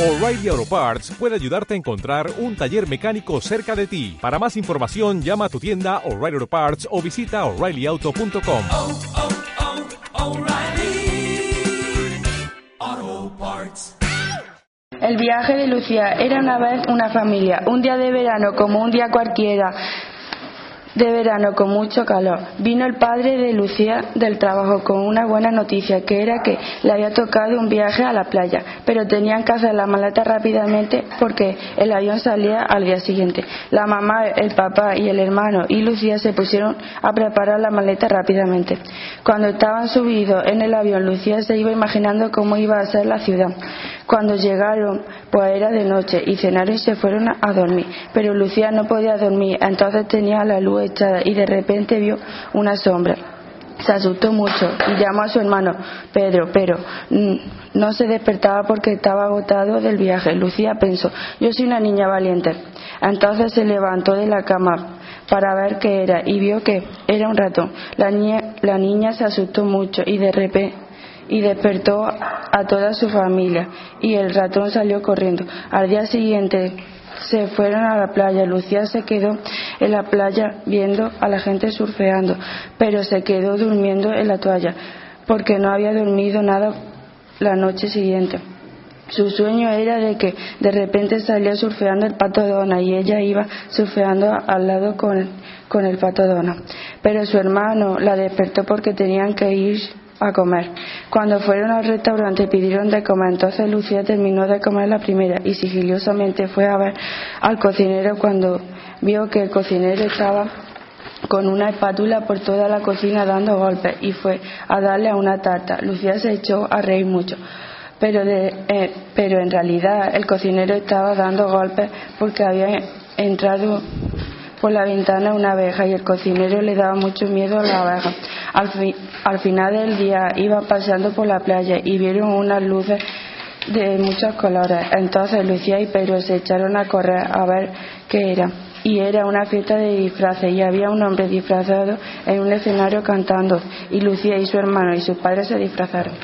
O'Reilly Auto Parts puede ayudarte a encontrar un taller mecánico cerca de ti. Para más información, llama a tu tienda O'Reilly Auto Parts o visita oreillyauto.com. oh, oh, Parts. El viaje de Lucía era una vez una familia, un día de verano como un día cualquiera de verano con mucho calor. Vino el padre de Lucía del trabajo con una buena noticia, que era que le había tocado un viaje a la playa, pero tenían que hacer la maleta rápidamente porque el avión salía al día siguiente. La mamá, el papá y el hermano y Lucía se pusieron a preparar la maleta rápidamente. Cuando estaban subidos en el avión, Lucía se iba imaginando cómo iba a ser la ciudad. Cuando llegaron, pues era de noche y cenaron y se fueron a dormir. Pero Lucía no podía dormir, entonces tenía la luz echada y de repente vio una sombra. Se asustó mucho y llamó a su hermano Pedro, pero mm, no se despertaba porque estaba agotado del viaje. Lucía pensó, yo soy una niña valiente. Entonces se levantó de la cama para ver qué era y vio que era un ratón. La niña, la niña se asustó mucho y de repente y despertó a toda su familia y el ratón salió corriendo. Al día siguiente se fueron a la playa. Lucía se quedó en la playa viendo a la gente surfeando, pero se quedó durmiendo en la toalla porque no había dormido nada la noche siguiente. Su sueño era de que de repente salía surfeando el pato Dona y ella iba surfeando al lado con, con el pato Dona. Pero su hermano la despertó porque tenían que ir a comer. Cuando fueron al restaurante pidieron de comer, entonces Lucía terminó de comer la primera y sigilosamente fue a ver al cocinero cuando vio que el cocinero estaba con una espátula por toda la cocina dando golpes y fue a darle a una tarta. Lucía se echó a reír mucho. Pero, de, eh, pero en realidad el cocinero estaba dando golpes porque había entrado por la ventana una abeja y el cocinero le daba mucho miedo a la abeja. Al, fi, al final del día iban paseando por la playa y vieron unas luces de muchos colores. Entonces Lucía y Pedro se echaron a correr a ver qué era. Y era una fiesta de disfraces y había un hombre disfrazado en un escenario cantando y Lucía y su hermano y sus padres se disfrazaron.